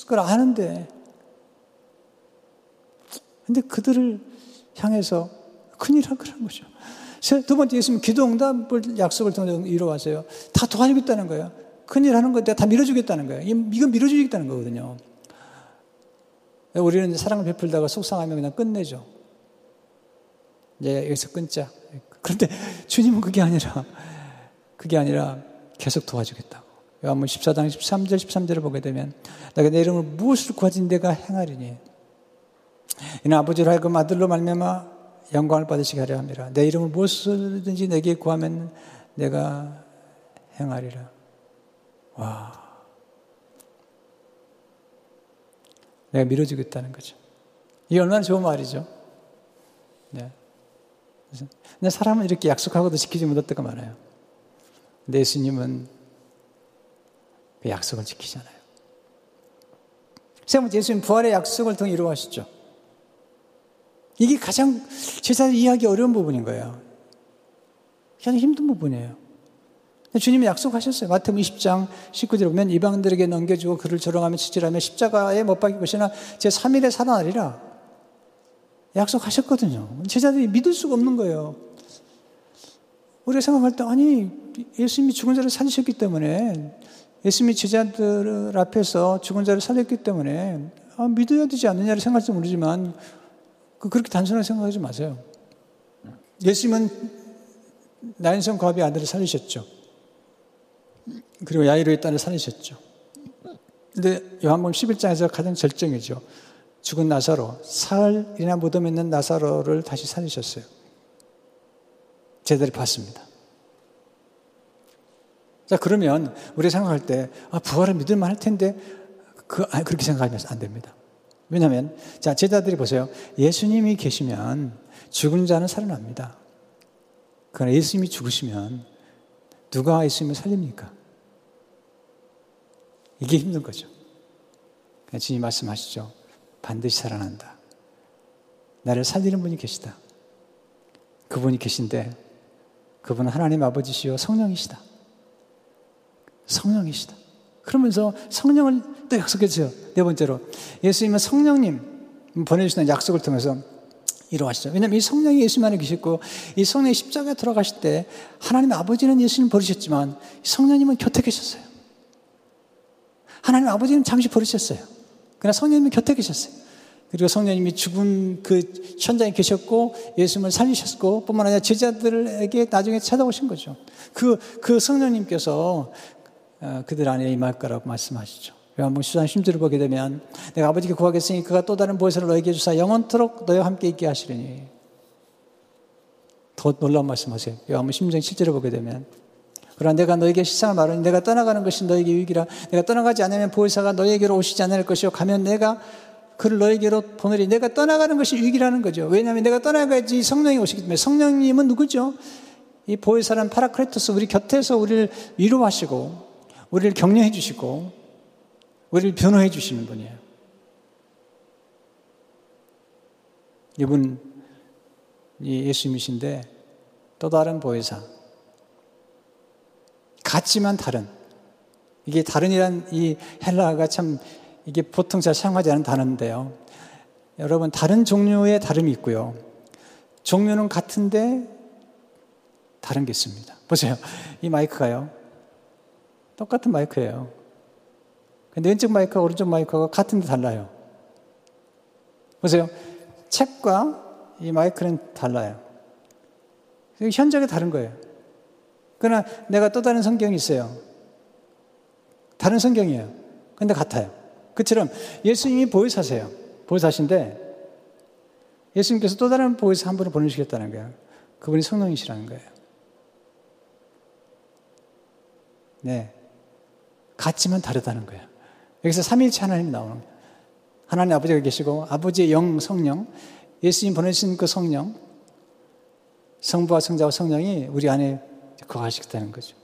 걸 아는데, 근데 그들을 향해서 큰일 할 거라는 거죠. 두 번째 예수님 기도 응답을 약속을 통해 이루어왔어요. 다 도와주겠다는 거예요. 큰일 하는 건데 다 밀어주겠다는 거예요. 이건 밀어주겠다는 거거든요. 우리는 사랑을 베풀다가 속상하면 그냥 끝내죠. 이제 여기서 끊자. 그런데 주님은 그게 아니라 그게 아니라 계속 도와주겠다고. 요한문 14장 13절 13절을 보게 되면 내가 내 이름을 무엇을 구하지? 내가 행하리니. 이는 아버지로 하여금 아들로 말미암아 영광을 받으시게 하려 함이라. 내 이름을 무엇을든지 내게 구하면 내가 행하리라. 와. 내가 밀어주겠다는 거죠. 이게 얼마나 좋은 말이죠. 네. 근데 사람은 이렇게 약속하고도 지키지 못할 때가 많아요 근데 예수님은 그 약속을 지키잖아요. 세 번째, 예수님 부활의 약속을 통해 이루어하시죠. 이게 가장 제사를 이해하기 어려운 부분인 거예요. 가장 힘든 부분이에요. 주님이 약속하셨어요. 마태복음 20장 19절에 보면 이방들에게 넘겨주고 그를 조롱하며 치질하며 십자가에 못 박일 것이나 제 3일에 살아나리라. 약속하셨거든요. 제자들이 믿을 수가 없는 거예요. 우리가 생각할 때 아니 예수님이 죽은 자를 살리셨기 때문에 예수님이 제자들 앞에서 죽은 자를 살렸기 때문에 아, 믿어야 되지 않느냐를 생각할지 모르지만 그 그렇게 단순하게 생각하지 마세요. 예수님은 나인성 과비 아들을 살리셨죠. 그리고 야이로의 딸을 살리셨죠. 근데 요한복음 11장에서 가장 절정이죠. 죽은 나사로, 사흘이나 무덤에 있는 나사로를 다시 살리셨어요. 제자들이 봤습니다. 자, 그러면 우리 생각할 때, 아, 부활을 믿을만 할 텐데, 그, 아, 그렇게 생각하면 안 됩니다. 왜냐하면, 자, 제자들이 보세요. 예수님이 계시면 죽은 자는 살아납니다. 그러나 예수님이 죽으시면 누가 예수님을 살립니까? 이게 힘든 거죠. 주님 말씀하시죠. 반드시 살아난다. 나를 살리는 분이 계시다. 그분이 계신데, 그분은 하나님 아버지시요 성령이시다. 성령이시다. 그러면서 성령을 또 약속했어요. 네 번째로. 예수님은 성령님 보내주시는 약속을 통해서 이루어하시죠. 왜냐하면 이 성령이 예수님 안에 계셨고, 이 성령이 십자가에 들어가실 때, 하나님 아버지는 예수님 버리셨지만, 성령님은 곁에 계셨어요. 하나님 아버지는 잠시 버리셨어요. 그러나 성령님은 곁에 계셨어요. 그리고 성령님이 죽은 그 현장에 계셨고, 예수님을 살리셨고, 뿐만 아니라 제자들에게 나중에 찾아오신 거죠. 그, 그 성령님께서 어, 그들 안에 임할 거라고 말씀하시죠. 요한복음 13 심지를 보게 되면 내가 아버지께 구하겠으니 그가 또 다른 보혜사를 너에게 주사 영원토록 너희와 함께 있게 하시리니 더 놀라운 말씀하세요. 요한복음 16장 7절을 보게 되면 그러나 내가 너에게 시상을 말하니 내가 떠나가는 것이 너에게 유익이라 내가 떠나가지 않으면 보혜사가 너에게로 오시지 않을 것이요 가면 내가 그를 너에게로 보내리 내가 떠나가는 것이 유익이라는 거죠. 왜냐하면 내가 떠나가야지 성령이 오시기 때문에 성령님은 누구죠? 이 보혜사는 파라크레토스 우리 곁에서 우리를 위로하시고 우리를 격려해 주시고 우리를 변호해 주시는 분이에요. 이분 이 예수님이신데 또 다른 보혜사 같지만 다른 이게 다른이란 이 헬라가 참 이게 보통 잘 사용하지 않은 단어인데요. 여러분 다른 종류의 다름이 있고요. 종류는 같은데 다른 게 있습니다. 보세요. 이 마이크가요. 똑같은 마이크예요. 근데 왼쪽 마이크와 오른쪽 마이크가 같은데 달라요. 보세요. 책과 이 마이크는 달라요. 현장이 다른 거예요. 그러나 내가 또 다른 성경이 있어요. 다른 성경이에요. 근데 같아요. 그처럼 예수님이 보혜사세요. 보혜사신데 예수님께서 또 다른 보혜사 한 분을 보내시겠다는 거예요. 그분이 성령이시라는 거예요. 네. 같지만 다르다는 거예요. 여기서 삼일체 하나님이 나오는 거예요. 하나님 아버지가 계시고 아버지의 영 성령, 예수님 보내신 그 성령, 성부와 성자와 성령이 우리 안에 거하시겠다는 거죠.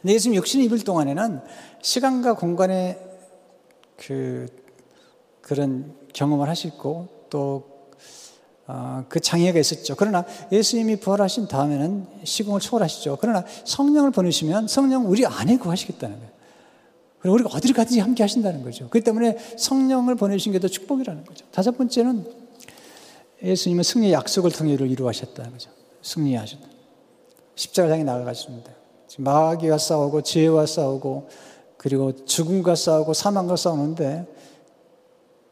근데 예수님 육신 입을 동안에는 시간과 공간의 그 그런 경험을 하시고 또그 어, 장애가 있었죠. 그러나 예수님이 부활하신 다음에는 시공을 초월하시죠. 그러나 성령을 보내시면 성령 우리 안에 구하시겠다는 거예요. 그리고 우리가 어디를 가든지 함께 하신다는 거죠. 그렇기 때문에 성령을 보내신 게 더 축복이라는 거죠. 다섯 번째는 예수님은 승리의 약속을 통해 이를 이루하셨다는 거죠. 승리하셨다. 십자가장에 나가가셨습니다. 마귀와 싸우고 죄와 싸우고 그리고 죽음과 싸우고 사망과 싸우는데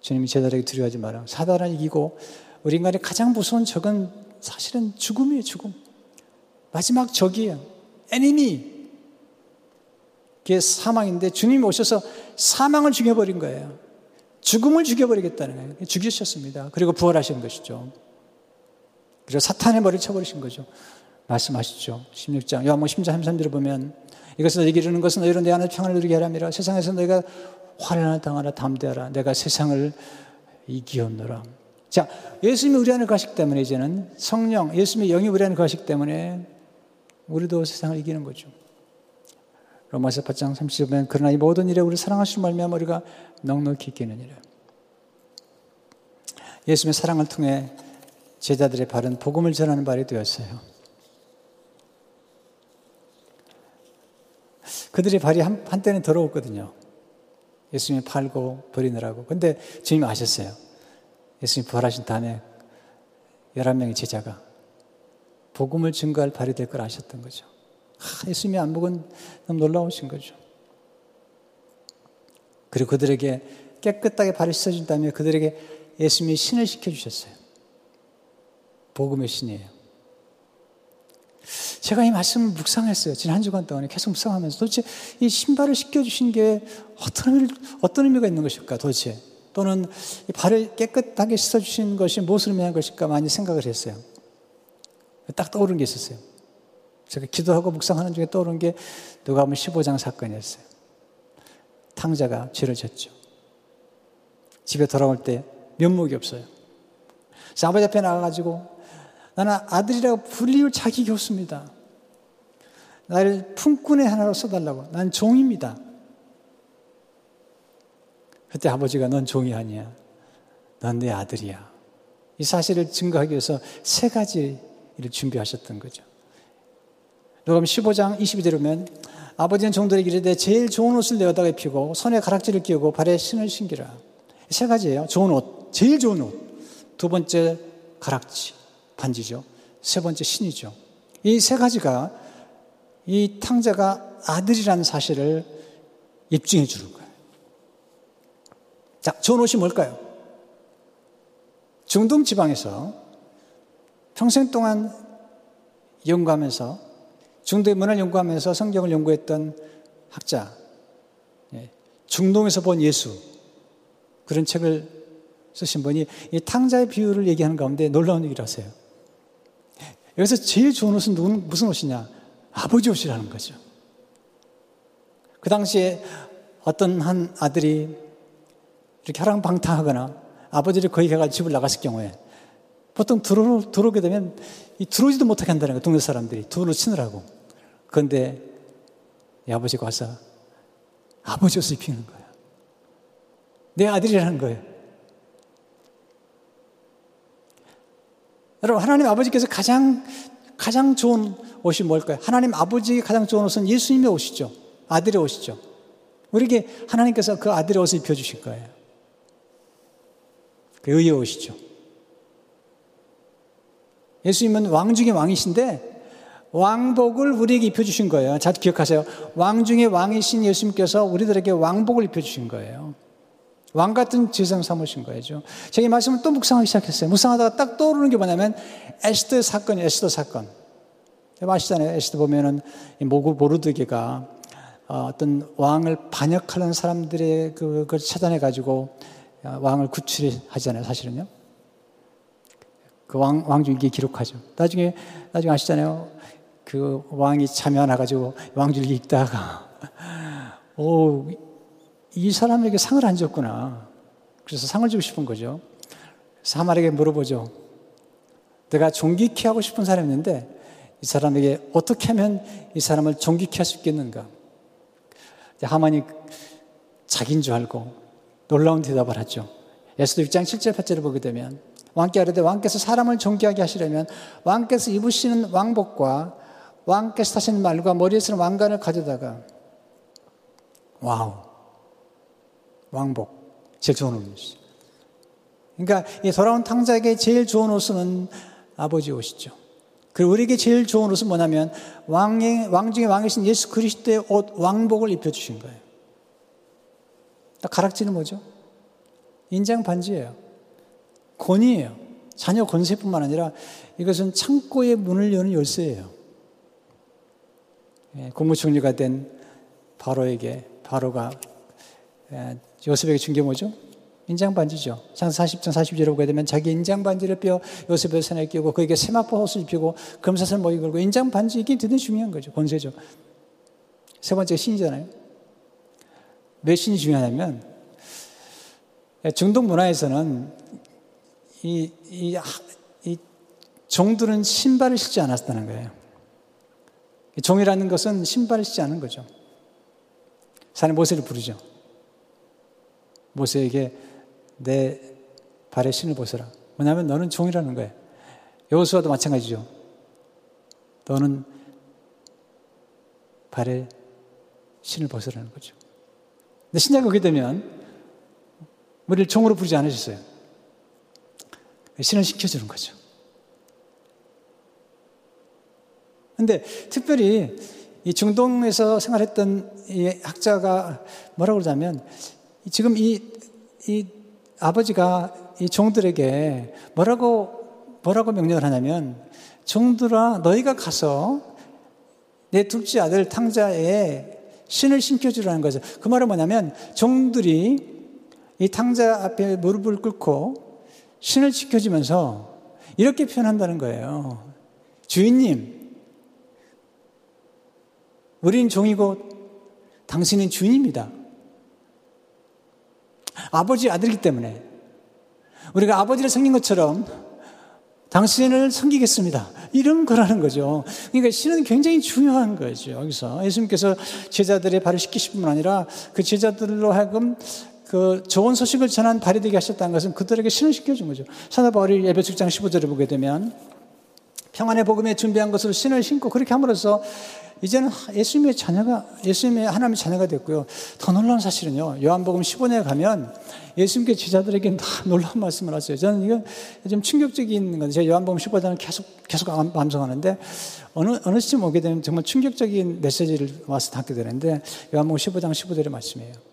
주님이 제자에게 두려워하지 마라. 사단을 이기고 우리 인간의 가장 무서운 적은 사실은 죽음이에요, 죽음. 마지막 적이에요. 애니미. 그게 사망인데 주님이 오셔서 사망을 죽여버린 거예요. 죽음을 죽여버리겠다는 거예요. 죽이셨습니다. 그리고 부활하신 것이죠. 그리고 사탄의 머리를 쳐버리신 거죠. 말씀하시죠. 16장, 요한복 10장 33절을 보면 너에게 이르는 것은 너희로 내 안에 평안을 누리게 하람이라 세상에서 너희가 화를 당하라 담대하라 내가 세상을 이기었노라. 자, 예수님이 우리 안에 가시기 때문에 이제는 성령, 예수님의 영이 우리 안에 가시기 때문에 우리도 세상을 이기는 거죠. 로마서 8장 30절 보면 그러나 이 모든 일에 우리 사랑하시는 말미암아 우리가 넉넉히 이기느니라. 예수님의 사랑을 통해 제자들의 발은 복음을 전하는 발이 되었어요. 그들의 발이 한, 한때는 더러웠거든요. 예수님이 팔고 버리느라고. 근데 주님이 아셨어요. 예수님이 부활하신 다음에 11명의 제자가 복음을 증거할 발이 될 걸 아셨던 거죠. 아, 예수님의 안목은 너무 놀라우신 거죠. 그리고 그들에게 깨끗하게 발을 씻어준 다음에 그들에게 예수님이 신을 시켜주셨어요. 복음의 신이에요. 제가 이 말씀을 묵상했어요. 지난 한 주간 동안에 계속 묵상하면서 도대체 이 신발을 씻겨주신 게 어떤, 의미, 어떤 의미가 있는 것일까 도대체. 또는 이 발을 깨끗하게 씻어주신 것이 무엇을 의미하는 것일까 많이 생각을 했어요. 딱 떠오른 게 있었어요. 제가 기도하고 묵상하는 중에 떠오른 게 누가복음 15장 사건이었어요. 탕자가 죄를 졌죠. 집에 돌아올 때 면목이 없어요. 아버지 앞에 나가가지고 나는 아들이라고 불리울 자격이 없습니다. 나를 품꾼의 하나로 써달라고. 난 종입니다. 그때 아버지가 넌 종이 아니야. 넌 내 아들이야. 이 사실을 증거하기 위해서 세 가지를 준비하셨던 거죠. 누가 15장 22절에 보면 아버지는 종들에게 이르되 제일 좋은 옷을 내어다가 입히고 손에 가락지를 끼우고 발에 신을 신기라. 세 가지예요. 좋은 옷. 제일 좋은 옷. 두 번째 가락지. 반지죠. 세 번째 신이죠. 이 세 가지가 이 탕자가 아들이라는 사실을 입증해 주는 거예요. 자, 좋은 옷이 뭘까요? 중동 지방에서 평생 동안 연구하면서 중도의 문화를 연구하면서 성경을 연구했던 학자, 예, 중동에서 본 예수, 그런 책을 쓰신 분이 이 탕자의 비유를 얘기하는 가운데 놀라운 얘기를 하세요. 여기서 제일 좋은 옷은 누군, 무슨 옷이냐? 아버지 옷이라는 거죠. 그 당시에 어떤 한 아들이 이렇게 하랑방탕하거나 아버지를 거의 가가 집을 나갔을 경우에 보통 들어, 들어오게 되면 이 들어오지도 못하게 한다는 거예요. 동네 사람들이. 둘을 치느라고. 그런데 이 아버지가 와서 아버지 옷을 입히는 거예요. 내 아들이라는 거예요. 여러분, 하나님 아버지께서 가장, 가장 좋은 옷이 뭘까요? 하나님 아버지의 가장 좋은 옷은 예수님의 옷이죠. 아들의 옷이죠. 우리에게 하나님께서 그 아들의 옷을 입혀주실 거예요. 그 의의 옷이죠. 예수님은 왕 중의 왕이신데 왕복을 우리에게 입혀주신 거예요. 잘 기억하세요. 왕 중에 왕이신 예수님께서 우리들에게 왕복을 입혀주신 거예요. 왕 같은 제상 삼으신 거죠. 제가 이 말씀을 또 묵상하기 시작했어요. 묵상하다가 딱 떠오르는 게 뭐냐면 에스더 사건이 에스더 사건. 아시잖아요. 에스더 보면은 모구 모르드게가 어, 어떤 왕을 반역하는 사람들의 그걸 찾아내가지고 어, 왕을 구출하잖아요. 사실은요. 그 왕, 왕중기 기록하죠. 나중에, 나중에 아시잖아요. 그 왕이 참여 나가지고 왕줄 읽다가, 오, 이 사람에게 상을 안 줬구나. 그래서 상을 주고 싶은 거죠. 사마에게 물어보죠. 내가 존귀케 하고 싶은 사람이 있는데 이 사람에게 어떻게 하면 이 사람을 존귀케 할 수 있겠는가? 하만이 자기인 줄 알고 놀라운 대답을 하죠. 에스더 6장 7절 8절을 보게 되면 왕께 아뢰되 왕께서 사람을 존귀하게 하시려면 왕께서 입으시는 왕복과 왕께서 타신 말과 머리에 쓰는 왕관을 가져다가 와우 왕복 제일 좋은 옷이죠. 그러니까 이 돌아온 탕자에게 제일 좋은 옷은 아버지 옷이죠. 그리고 우리에게 제일 좋은 옷은 뭐냐면 왕의 왕 중에 왕이신 예수 그리스도의 옷 왕복을 입혀 주신 거예요. 가락지는 뭐죠? 인장 반지예요. 권위예요. 자녀 권세뿐만 아니라 이것은 창고의 문을 여는 열쇠예요. 예, 국무총리가 된 바로에게 바로가 요셉에게 준 게 뭐죠? 인장 반지죠. 장사 40장 40절에 보게 되면 자기 인장 반지를 뼈 요셉의 손에 끼고 그에게 세마포 옷을 입히고 금사슬 모이 걸고 인장 반지 이게 되게 중요한 거죠. 권세죠. 세 번째 신이잖아요. 왜 신이 중요하냐면 중동 문화에서는 이, 이, 이 종들은 신발을 신지 않았다는 거예요. 종이라는 것은 신발을 신지 않은 거죠. 사내 모세를 부르죠. 모세에게 내 발에 신을 벗어라. 뭐냐면 너는 종이라는 거예요. 여호수아도 마찬가지죠. 너는 발에 신을 벗으라는 거죠. 근데 신약을 오게 되면 우리를 종으로 부르지 않으셨어요. 신을 시켜주는 거죠. 근데 특별히 이 중동에서 생활했던 이 학자가 뭐라고 그러자면 지금 이, 이 아버지가 이 종들에게 뭐라고, 뭐라고 명령을 하냐면 종들아 너희가 가서 내 둘째 아들 탕자에 신을 신겨주라는 거죠. 그 말은 뭐냐면 종들이 이 탕자 앞에 무릎을 꿇고 신을 지켜주면서 이렇게 표현한다는 거예요. 주인님, 우린 종이고 당신은 주인입니다. 아버지 아들이기 때문에 우리가 아버지를 섬긴 것처럼 당신을 섬기겠습니다. 이런 거라는 거죠. 그러니까 신은 굉장히 중요한 거죠. 여기서 예수님께서 제자들의 발을 씻기실 뿐 아니라 그 제자들로 하여금 그 좋은 소식을 전한 발이 되게 하셨다는 것은 그들에게 신을 시켜준 거죠. 사도 바울이 예배 7장 15절을 보게 되면 평안의 복음에 준비한 것으로 신을 신고 그렇게 함으로써 이제는 예수님의 자녀가, 예수님의 하나님의 자녀가 됐고요. 더 놀라운 사실은요. 요한복음 15년에 가면 예수님께 제자들에게 다 <laughs> 놀라운 말씀을 하세요. 저는 이건 좀 충격적인 건데, 제가 요한복음 15장을 계속, 계속 암송하는데, 어느, 어느 시점 오게 되면 정말 충격적인 메시지를 와서 담게 되는데, 요한복음 15장 15절의 말씀이에요.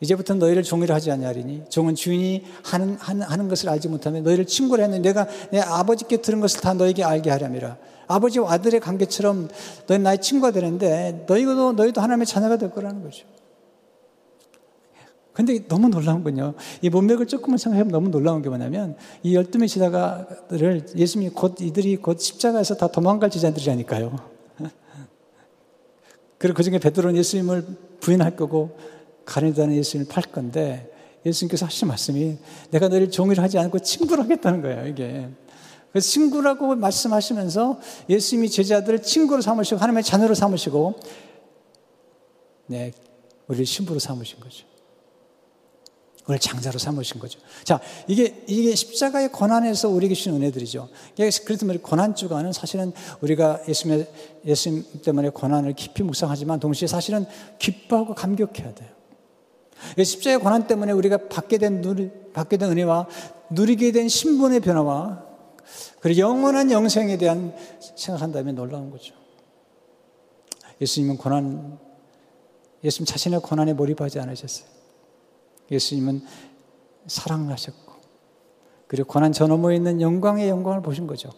이제부터 너희를 종이라 하지 아니하리니 종은 주인이 하는, 하는, 것을 알지 못하면 너희를 친구라 했는데 내가 내 아버지께 들은 것을 다 너에게 알게 하렴이라. 아버지와 아들의 관계처럼 너희 나의 친구가 되는데 너희도 너희도 하나님의 자녀가 될 거라는 거죠. 근데 너무 놀라운 건요. 이 문맥을 조금만 생각해보면 너무 놀라운 게 뭐냐면 이 열두 명 제자가를 예수님이 곧 이들이 곧 십자가에서 다 도망갈 제자들이라니까요. <laughs> 그리고 그 중에 베드로는 예수님을 부인할 거고 가련다는 예수님을 팔 건데 예수님께서 하신 말씀이 내가 너를 종이를 하지 않고 친구를 하겠다는 거예요, 이게. 그래서 친구라고 말씀하시면서 예수님이 제자들을 친구로 삼으시고 하나님의 자녀로 삼으시고 네, 우리를 신부로 삼으신 거죠. 우리를 장자로 삼으신 거죠. 자, 이게, 이게 십자가의 고난에서 우리에게 주신 은혜들이죠. 그래서 말이 고난 주간은 사실은 우리가 예수님, 예수님 때문에 고난을 깊이 묵상하지만 동시에 사실은 기뻐하고 감격해야 돼요. 십자가의 고난 때문에 우리가 받게 된 누리, 받게 된 은혜와 누리게 된 신분의 변화와 그리고 영원한 영생에 대한 생각한다면 놀라운 거죠. 예수님은 고난, 예수님 자신의 고난에 몰입하지 않으셨어요. 예수님은 사랑을 하셨고, 그리고 고난 저 너머에 있는 영광의 영광을 보신 거죠.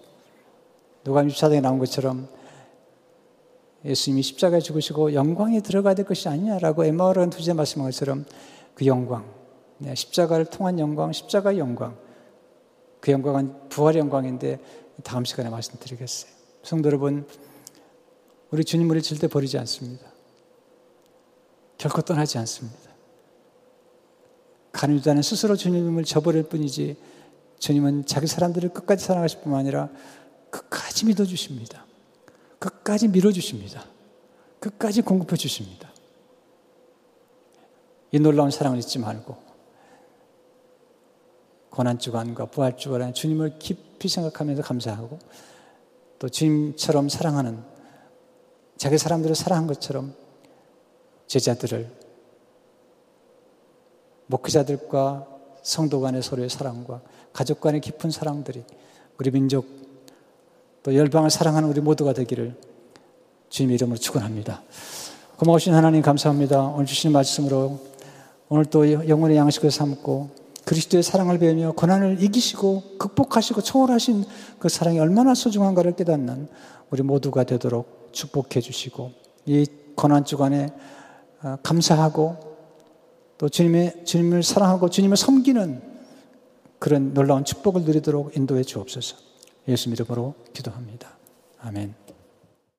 누가 6차장에 나온 것처럼 예수님이 십자가에 죽으시고 영광에 들어가야 될 것이 아니냐라고 에마오라는 두제 말씀한 것처럼 그 영광, 네, 십자가를 통한 영광, 십자가의 영광, 그 영광은 부활의 영광인데 다음 시간에 말씀드리겠어요. 성도 여러분, 우리 주님 우리 절대 버리지 않습니다. 결코 떠나지 않습니다. 가늠자는 스스로 주님을 저버릴 뿐이지 주님은 자기 사람들을 끝까지 사랑하실 뿐만 아니라 끝까지 믿어주십니다. 끝까지 밀어주십니다. 끝까지 공급해 주십니다. 이 놀라운 사랑을 잊지 말고 고난주간과 부활주간에 주님을 깊이 생각하면서 감사하고 또 주님처럼 사랑하는 자기 사람들을 사랑한 것처럼 제자들을 목회자들과 성도 간의 서로의 사랑과 가족 간의 깊은 사랑들이 우리 민족 또 열방을 사랑하는 우리 모두가 되기를 주님의 이름으로 축원합니다. 고마우신 하나님 감사합니다. 오늘 주신 말씀으로 오늘 또 영혼의 양식을 삼고 그리스도의 사랑을 배우며 고난을 이기시고 극복하시고 초월하신 그 사랑이 얼마나 소중한가를 깨닫는 우리 모두가 되도록 축복해 주시고 이 고난 주간에 어, 감사하고 또 주님의 주님을 사랑하고 주님을 섬기는 그런 놀라운 축복을 누리도록 인도해 주옵소서. 예수 이름으로 기도합니다. 아멘.